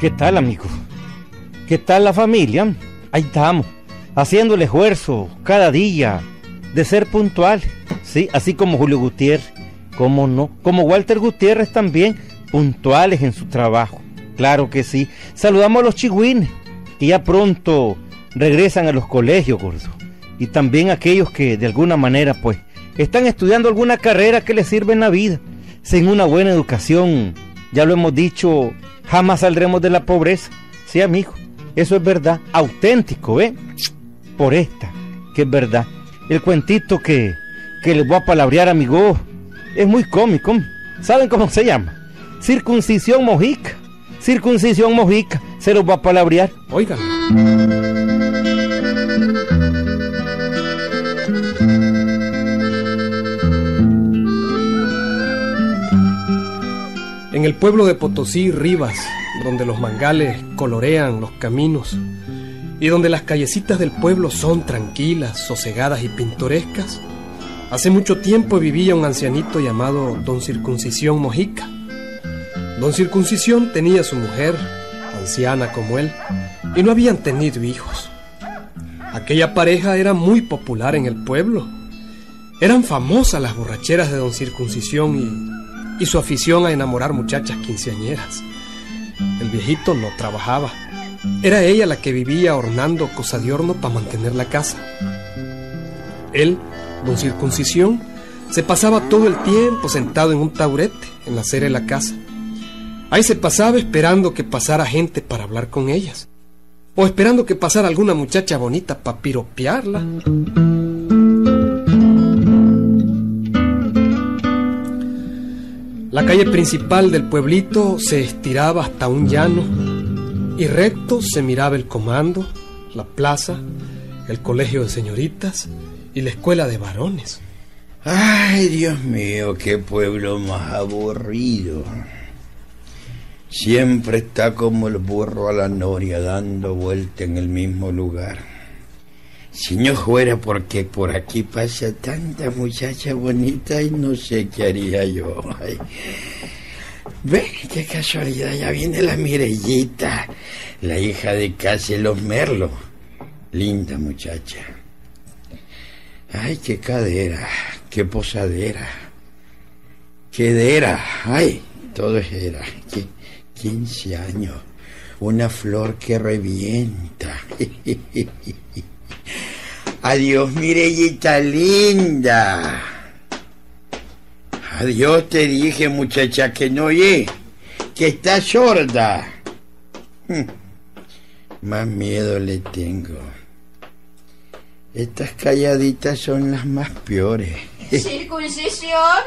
¿Qué tal, amigo? ¿Qué tal la familia? Ahí estamos, haciendo el esfuerzo cada día de ser puntual, sí, así como Julio Gutiérrez, cómo no, como Walter Gutiérrez también, puntuales en su trabajo, claro que sí. Saludamos a los chigüines, que ya pronto regresan a los colegios, gordo, y también aquellos que de alguna manera, pues, están estudiando alguna carrera que les sirva en la vida, sin una buena educación, ya lo hemos dicho, jamás saldremos de la pobreza, sí, amigo. Eso es verdad, auténtico, ¿ve? Por esta, que es verdad. El cuentito que, que les voy a palabrear, amigo, es muy cómico. ¿Saben cómo se llama? Circuncisión mojica. Circuncisión mojica. Se los voy a palabrear. Oigan. En el pueblo de Potosí, Rivas, donde los mangales colorean los caminos y donde las callecitas del pueblo son tranquilas, sosegadas y pintorescas, hace mucho tiempo vivía un ancianito llamado Don Circuncisión Mojica. Don Circuncisión tenía su mujer, anciana como él, y no habían tenido hijos. Aquella pareja era muy popular en el pueblo. Eran famosas las borracheras de Don Circuncisión y, su afición a enamorar muchachas quinceañeras. El viejito no trabajaba. Era ella la que vivía hornando cosa de horno para mantener la casa. Él, don Circuncisión, se pasaba todo el tiempo sentado en un taburete en la acera de la casa. Ahí se pasaba esperando que pasara gente para hablar con ellas. O esperando que pasara alguna muchacha bonita para piropearla. La calle principal del pueblito se estiraba hasta un llano y recto se miraba el comando, la plaza, el colegio de señoritas y la escuela de varones. Ay, Dios mío, qué pueblo más aburrido. Siempre está como el burro a la noria dando vuelta en el mismo lugar. Si no fuera porque por aquí pasa tanta muchacha bonita y no sé qué haría yo. Ay. Ve, qué casualidad, ya viene la Mirellita, la hija de Casi los Merlo. Linda muchacha. Ay, qué cadera, qué posadera. Qué dera, ay, todo es era. Qué 15 años, una flor que revienta. Adiós, Mirellita linda. Adiós, te dije, muchacha, que no oye, que está sorda. Hm, más miedo le tengo. Estas calladitas son las más peores. ¿Circuncisión?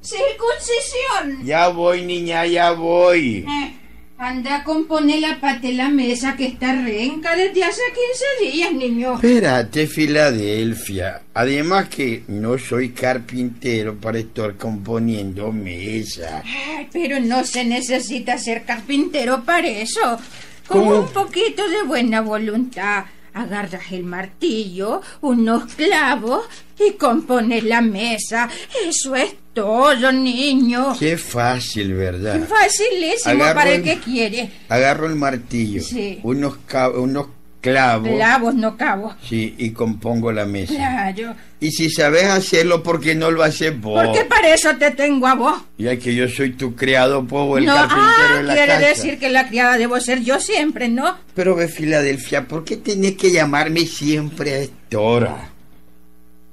¿Circuncisión? Ya voy, niña, ya voy. Eh. Anda a componer la pata la mesa que está renca desde hace 15 días, niño. Espérate, Filadelfia. Además que no soy carpintero para estar componiendo mesa. Ay, pero no se necesita ser carpintero para eso. Con ¿Cómo? un poquito de buena voluntad. Agarras el martillo, unos clavos y compones la mesa. Eso es todo, niño. Qué fácil, ¿verdad? Facilísimo Agarro para el el- que quiere. Agarro el martillo, Sí. unos, unos clavos, Clavos, no cabos. sí, y compongo la mesa. Claro. Y si sabes hacerlo, ¿por qué no lo haces vos? Porque para eso te tengo a vos. Ya que yo soy tu criado, povo, el no, carpintero ah, de la quiere casa. decir que la criada debo ser yo siempre, ¿no? Pero ve, Filadelfia, ¿por qué tenés que llamarme siempre a esta hora?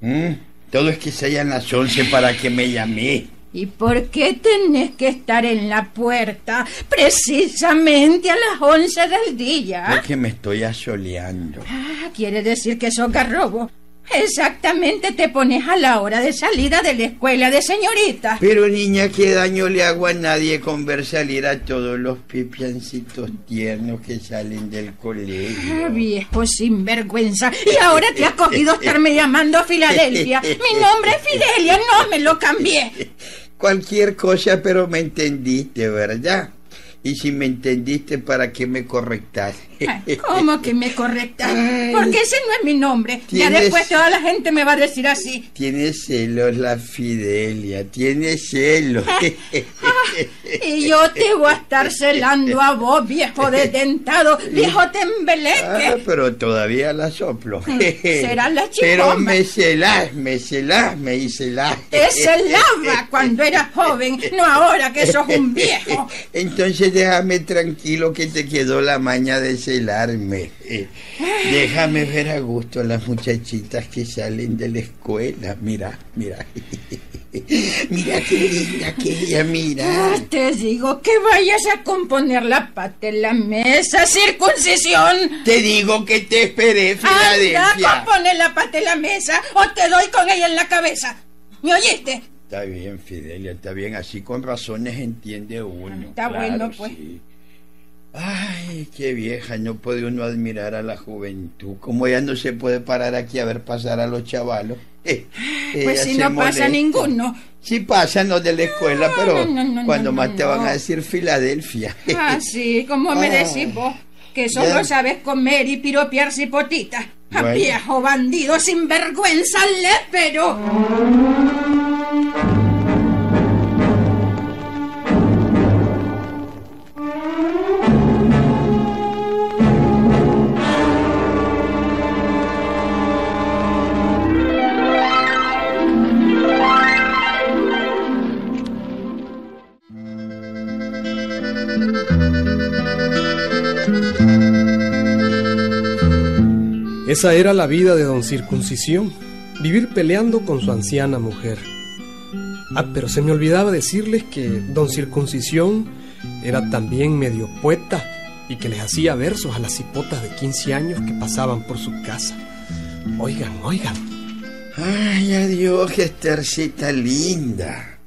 ¿Mm? Todo es que sean las once para que me llamé. ¿Y por qué tenés que estar en la puerta precisamente a las 11 del día? Porque me estoy asoleando. Ah, quiere decir que sos garrobo. Exactamente te pones a la hora de salida de la escuela de señoritas. Pero niña, ¿qué daño le hago a nadie con ver salir a todos los pipiancitos tiernos que salen del Ah, colegio? viejo sinvergüenza. Y ahora te has cogido estarme llamando Filadelfia. Mi nombre es Fidelia, no me lo cambié. Cualquier cosa, pero me entendiste, ¿verdad? Y si me entendiste, ¿para qué me correctas? ¿Cómo que me correctas? Porque ese no es mi nombre. Ya después toda la gente me va a decir así. Tiene celos la Fidelia, tiene celos. y yo te voy a estar celando a vos, viejo desdentado, viejo tembeleque. Ah, pero todavía la soplo. Será la chica. Pero me celás, me celás, me hice la. Te celaba cuando eras joven, no ahora que sos un viejo. Entonces déjame tranquilo que te quedó la maña de celarme. Eh, déjame ver a gusto a las muchachitas que salen de la escuela. Mira, mira. Mira qué linda que ella, mira. te digo que vayas a componer la pata en la mesa, circuncisión. Te digo que te esperé, Filadelfia. Anda, compone la pata en la mesa o te doy con ella en la cabeza. ¿Me oíste? Está bien, Fidelia, está bien. Así con razones entiende uno. Está bueno, pues. Ay, qué vieja, no puede uno admirar a la juventud. Como ya no se puede parar aquí a ver pasar a los chavalos. Eh, pues si no pasa ninguno. Sí pasan los de la escuela, pero cuando más te van a decir Filadelfia. Ah, sí, como me decís vos, que solo sabes comer y piropear cipotitas. Viejo bandido sin vergüenza, pero... Esa era la vida de don Circuncisión, vivir peleando con su anciana mujer. Ah, pero se me olvidaba decirles que don Circuncisión era también medio poeta y que les hacía versos a las hipotas de 15 años que pasaban por su casa. Oigan, oigan. Ay, adiós, Estercita linda.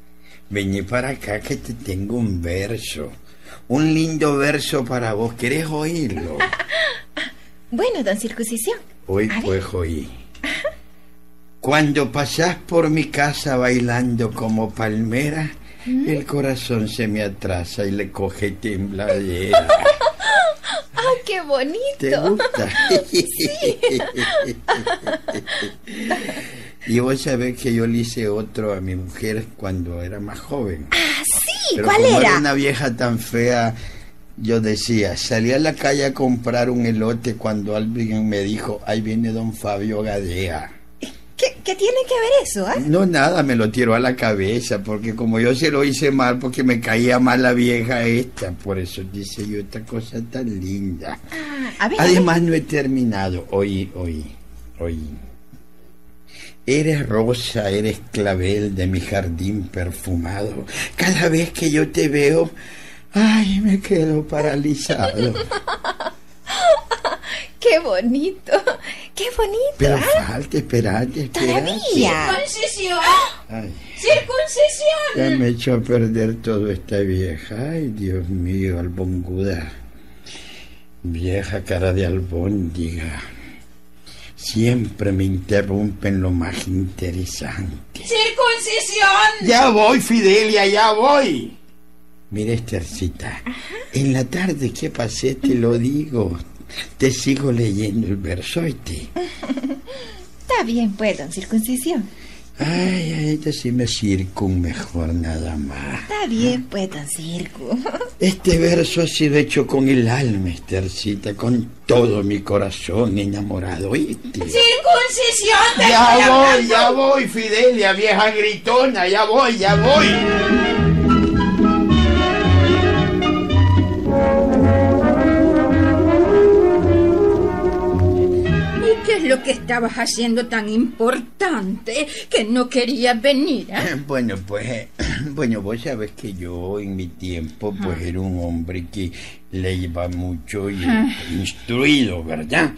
Vení para acá que te tengo un verso. Un lindo verso para vos. ¿Querés oírlo? bueno, don Circuncisión. Hoy pues hoy. Cuando pasás por mi casa bailando como palmera, ¿Mm? el corazón se me atrasa y le coge tembladera. ¡Ah, qué bonito! ¿Te gusta? y vos sabés que yo le hice otro a mi mujer cuando era más joven. Ah, sí, Pero ¿cuál como era? una vieja tan fea yo decía, salí a la calle a comprar un elote cuando alguien me dijo, ahí viene don Fabio Gadea. ¿Qué, tiene que ver eso? ¿eh? No, nada, me lo tiró a la cabeza, porque como yo se lo hice mal, porque me caía mal la vieja esta, por eso dice yo esta cosa tan linda. Ah, Además no he terminado, oí, oí, oí. Eres rosa, eres clavel de mi jardín perfumado. Cada vez que yo te veo, Ay, me quedo paralizado. ¡Qué bonito! ¡Qué bonito! Pero ¿eh? falta, esperate, esperate. ¡Circuncisión! ¡Circuncisión! Ya me echó a perder todo esta vieja. Ay, Dios mío, albonguda. Vieja cara de albóndiga. Siempre me interrumpen lo más interesante. ¡Circuncisión! Ya voy, Fidelia, ya voy. Mira, Estercita, en la tarde que pasé te lo digo. Te sigo leyendo el versoite. Está bien, pues, don Circuncisión. Ay, ay, me circun mejor nada más. Está bien, pues, don Circo. Este verso ha sido hecho con el alma, Estercita, con todo mi corazón enamorado, ¿oíste? ¡Circuncisión! Ya voy, ya voy, Fidelia, vieja gritona, ya voy, ya voy. Lo que estabas haciendo tan importante que no querías venir? ¿eh? Bueno, pues, bueno, vos sabés que yo en mi tiempo, pues era un hombre que le iba mucho y instruido, ¿verdad?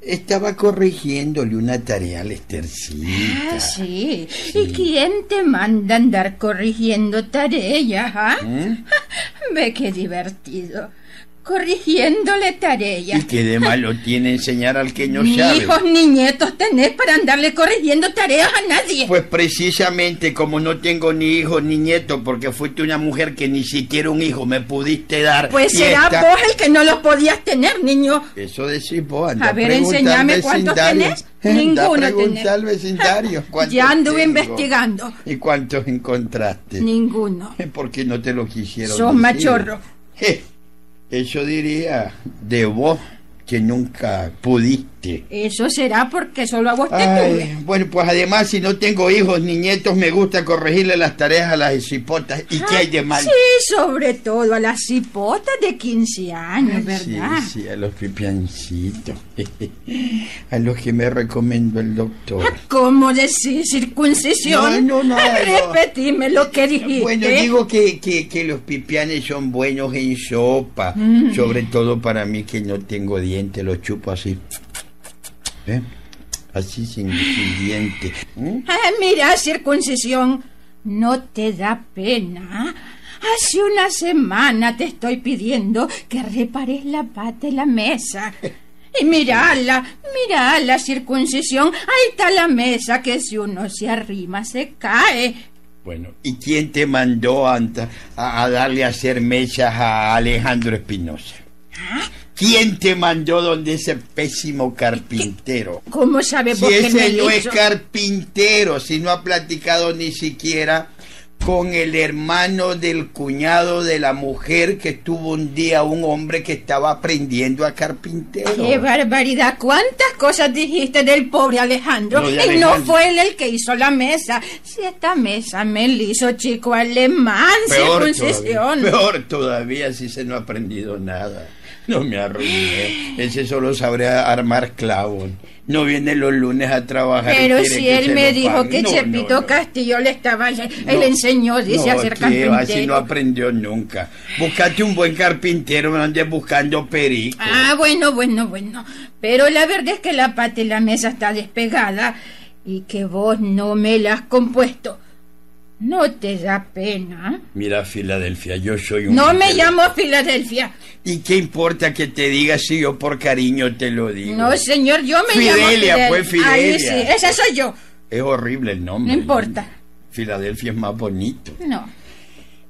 Estaba corrigiéndole una tarea al Estercita. Ah, ¿sí? ¿Y quién te manda andar corrigiendo tareas, ah? Ve qué divertido. Corrigiéndole tareas. ¿Y qué de malo tiene enseñar al que no Ni sabe? hijos ni nietos tenés para andarle corrigiendo tareas a nadie. Pues precisamente como no tengo ni hijos ni nietos porque fuiste una mujer que ni siquiera un hijo me pudiste dar. Pues será esta- vos el que no los podías tener, niño. Eso decís vos, anda A ver, enséñame cuántos tenés. Ninguno al vecindario Ya anduve tengo. investigando. ¿Y cuántos encontraste? Ninguno. ¿Por qué no te lo quisieron Sos decir? machorro. Eso diría de vos que nunca Eso será porque solo a vos te Ay, bueno, pues además si no tengo hijos ni nietos me gusta corregirle las tareas a las cipotas. ¿Y qué hay de mal? Sí, sobre todo a las cipotas de 15 años, ¿verdad? Sí, sí, a los pipiancitos. a los que me recomendó el doctor. ¿Cómo decís circuncisión? No, no, no, no. Repetime lo que dijiste. Bueno, digo que, que, que los pipianes son buenos en sopa. Mm. Sobre todo para mí que no tengo dientes, los chupo así. ¿Eh? Así sin, sin. ¿Mm? Ah, mira, circuncisión, ¿no te da pena? Hace una semana te estoy pidiendo que repares la pata de la mesa. Y mirala, mira la circuncisión. Ahí está la mesa que si uno se arrima se cae. Bueno, ¿y quién te mandó a, a darle a hacer mechas a Alejandro Espinosa? ¿Quién te mandó donde ese pésimo carpintero? ¿Cómo sabe Si vos que me ese no es carpintero, si no ha platicado ni siquiera con el hermano del cuñado de la mujer que tuvo un día un hombre que estaba aprendiendo a carpintero. ¡Qué barbaridad! ¿Cuántas cosas dijiste del pobre Alejandro? De y no fue él el que hizo la mesa. Si esta mesa me la hizo chico alemán, Peor circuncisión. todavía, peor todavía si se no ha aprendido nada. No me arruiné. Ese solo sabría armar clavos. No viene los lunes a trabajar. Pero si él me dijo que No, Chepito no, no. Castillo le estaba... Él enseñó, dice, a ser carpintero. Así no aprendió nunca. Buscate un buen carpintero, no andes buscando perico. Ah, bueno, bueno, bueno. Pero la verdad es que la pata de la mesa está despegada y que vos no me la has compuesto. ¿No te da pena? Mira, Filadelfia, yo soy un... No me llamo Filadelfia. ¿Y qué importa que te diga si yo por cariño te lo digo? No, señor, yo me llamo Fidelia, Fidel. pues, Ahí Fidelia. sí, esa soy yo. Es horrible el nombre. No importa. Filadelfia es más bonito. No.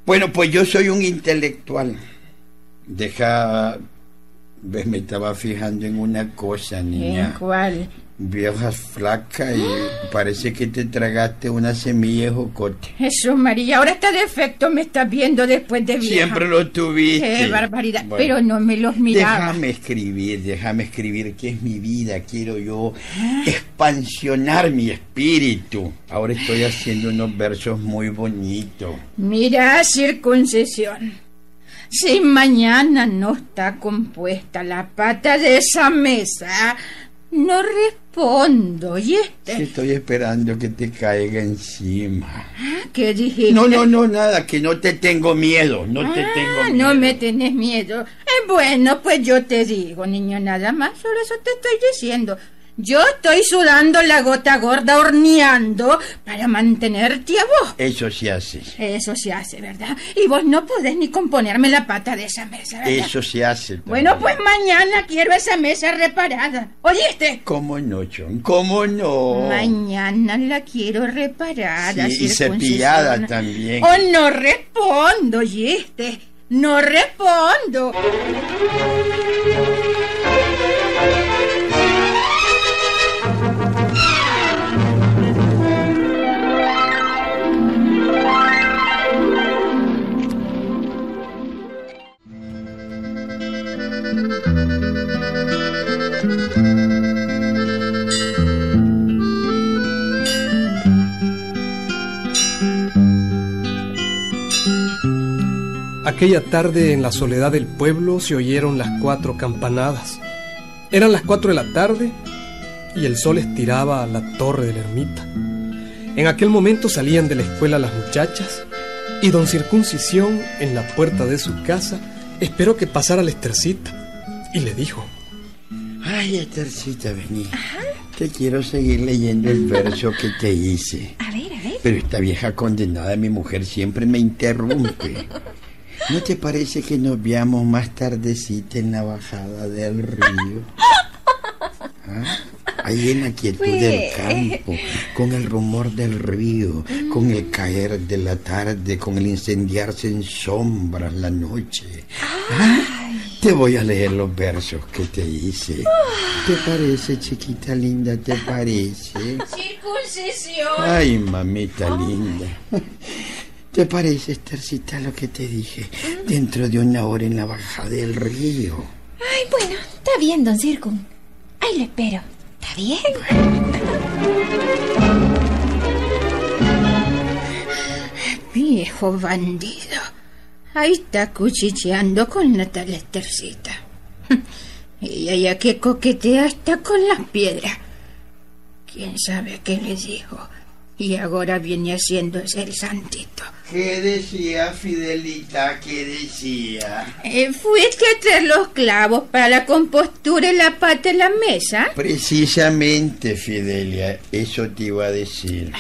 Bueno, pues yo soy un intelectual. Deja... Me estaba fijando en una cosa, ¿En niña. cuál? Viejas flaca y parece que te tragaste una semilla de jocote. Jesús María, ahora está defecto, me estás viendo después de vieja. Siempre lo tuviste. Qué barbaridad. Bueno. Pero no me los miraba. Déjame escribir, déjame escribir que es mi vida, quiero yo expansionar mi espíritu. Ahora estoy haciendo unos versos muy bonitos. Mira, circuncisión. Si mañana no está compuesta la pata de esa mesa, no respondo. ¿Y este? estoy esperando que te caiga encima. ¿Qué dijiste? No, no, no, nada, que no te tengo miedo, no te Ah, tengo miedo. no me tenés miedo. Eh, bueno, pues yo te digo, niño, nada más, solo eso te estoy diciendo. Yo estoy sudando la gota gorda, horneando, para mantenerte a vos. Eso se hace, Eso se hace, ¿verdad? Y vos no podés ni componerme la pata de esa mesa, ¿verdad? eso se hace. también. Bueno, pues mañana quiero esa mesa reparada. ¿Oíste? ¿Cómo no, John? ¿Cómo no? Mañana la quiero reparada. Sí, y cepillada también. Oh, no respondo, ¿oíste? No respondo. Aquella tarde en la soledad del pueblo se oyeron las cuatro campanadas. Eran las cuatro de la tarde y el sol estiraba la torre de la ermita. En aquel momento salían de la escuela las muchachas y don Circuncisión en la puerta de su casa esperó que pasara la estercita y le dijo, Ay, Estercita, vení. Te quiero seguir leyendo el verso que te hice. A ver, a ver. Pero esta vieja condenada, mi mujer, siempre me interrumpe. ¿No te parece que nos veamos más tardecita en la bajada del río? ¿Ah? Ahí en la quietud del campo, con el rumor del río, con el caer de la tarde, con el incendiarse en sombras la noche. ¿Ah? Te voy a leer los versos que te hice. ¿Te parece, chiquita linda? ¿Te parece? Circuncisión. Ay, mamita linda. ¿Te parece, Estercita, lo que te dije? Dentro de una hora en la bajada del río. Ay, bueno, está bien, don Circo. Ahí le espero. ¿Está bien? Viejo bandido. Ahí está cuchicheando con la tal Estercita. Ella ya que coquetea hasta con las piedras. ¿Quién sabe qué le dijo? Y ahora viene haciéndose el santito. ¿Qué decía Fidelita? ¿Qué decía? Eh, ¿Fuiste a traer los clavos para la compostura y la pata en la mesa? Precisamente, Fidelia, eso te iba a decir.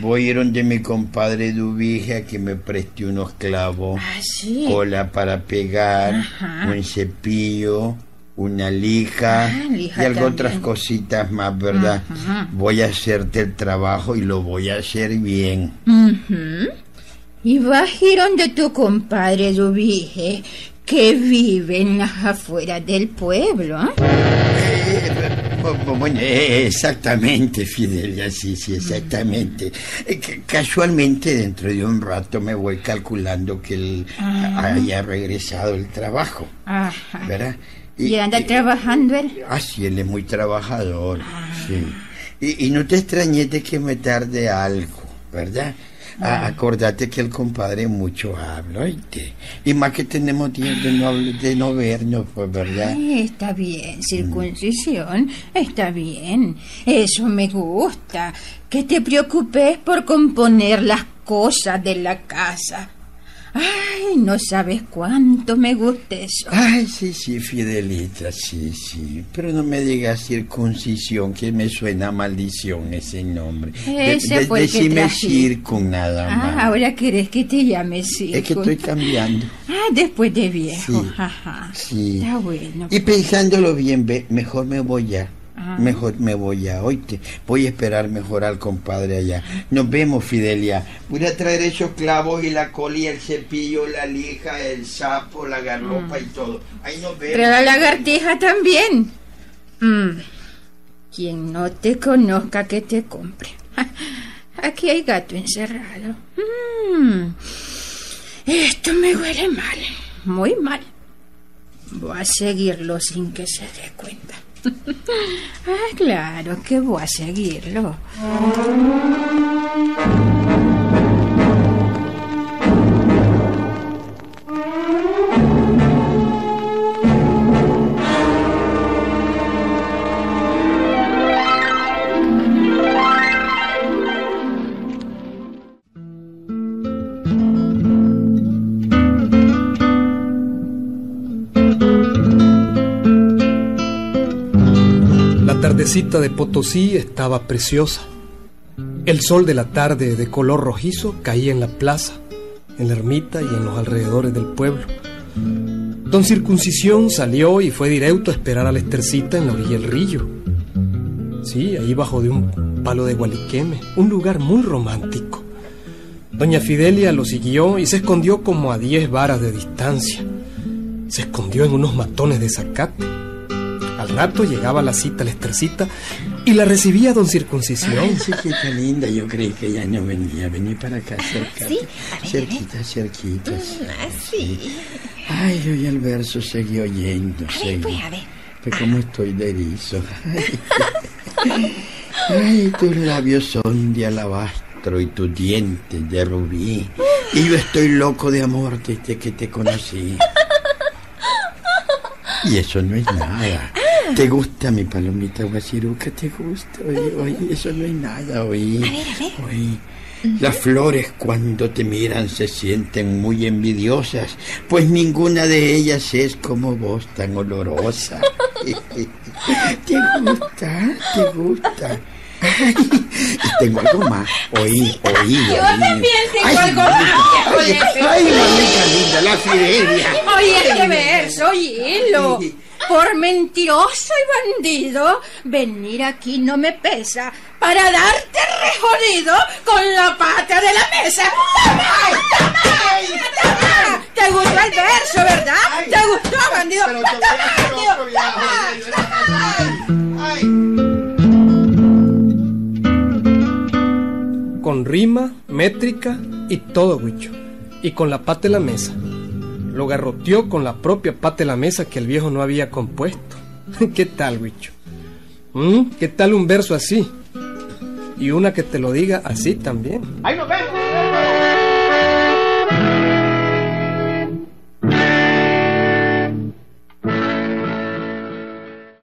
Voy a ir donde mi compadre Dubige a que me preste unos clavos, Ah, sí. cola para pegar, Ajá. un cepillo, una lija Ah, lija y algo otras cositas más, ¿verdad? Ajá. Voy a hacerte el trabajo y lo voy a hacer bien. Ujú. Y ir donde tu compadre Dubige, que vive en las afueras del pueblo. ¿eh? Eh, bueno, eh, exactamente, Fidelia, sí, sí, exactamente. Eh, ca- Casualmente, dentro de un rato me voy calculando que él haya regresado el trabajo, Ajá. ¿verdad? ¿Y anda trabajando él? Ah, sí, él es muy trabajador, sí. Y, y no te extrañes de que me tarde algo, ¿verdad? Ah, acordate que el compadre mucho habla, ¿oíste? Y más que tenemos tiempo de no, de no vernos, pues, ¿verdad? Ay, está bien, circuncisión, está bien. Eso me gusta. Que te preocupes por componer las cosas de la casa. Ay, no sabes cuánto me gusta eso. Ay, sí, sí, Fidelita, sí, sí. Pero no me digas circuncisión, que me suena a maldición ese nombre. Ese fue el que decime traje. circun nada más. Ah, ahora querés que te llame circo. Es que estoy cambiando. Ah, después de viejo. Sí, Ajá. sí. Está bueno. Y pensándolo bien, mejor me voy ya. Mejor me voy ya, oíste. Voy a esperar mejor al compadre allá. Nos vemos, Fidelia. Voy a traer esos clavos y la cola y el cepillo, la lija, el sapo, la garropa y todo. Ahí nos vemos. Pero la lagartija también. Mm. Quien no te conozca que te compre. Aquí hay gato encerrado. Mm. Esto me huele mal, muy mal. Voy a seguirlo sin que se dé cuenta. ah, claro que voy a seguirlo. Tardecita de Potosí estaba preciosa. El sol de la tarde de color rojizo caía en la plaza, en la ermita y en los alrededores del pueblo. Don Circuncisión salió y fue directo a esperar a la Estercita en la orilla del río. Sí, ahí bajo de un palo de gualiqueme, un lugar muy romántico. Doña Fidelia lo siguió y se escondió como a 10 varas de distancia. Se escondió en unos matones de zacate. Al rato llegaba la cita, la estercita, y la recibía don Circuncisión. Ay, chiquita linda, yo creí que ya no venía. Vení para acá, cerca. Sí, Cerquita, cerquita. sí. Así. Ay, yo ya el verso seguí oyendo. A ver, seguí. pues, a ver. Pues como estoy de erizo. Ay, Ay, tus labios son de alabastro y tus dientes de rubí. Y yo estoy loco de amor desde que te conocí. Y eso no es nada. ¿Te gusta mi palomita guasiruca? ¿Te gusta? Oye, oye, eso no es nada, oye. A ver, a ver. Oye, Las flores cuando te miran se sienten muy envidiosas, pues ninguna de ellas es como vos tan olorosa. ¿Te gusta? ¿Te gusta? y tengo algo más. Oí, oí, Yo también tengo Ay, algo más, Ay, viejo ay, mamita linda, la Fidelia. Oye, este verso, oílo. Por mentiroso y bandido, venir aquí no me pesa para darte rejodido con la pata de la mesa. ¡Toma! ¡Toma! ¡Toma! ¿Te gustó el verso, verdad? ¿Te gustó, bandido? Con rima, métrica y todo, Huicho. Y con la pata de la mesa. Lo garroteó con la propia pata de la mesa que el viejo no había compuesto. ¿Qué tal, Huicho? ¿Mm? ¿Qué tal un verso así? Y una que te lo diga así también. Ahí nos vemos.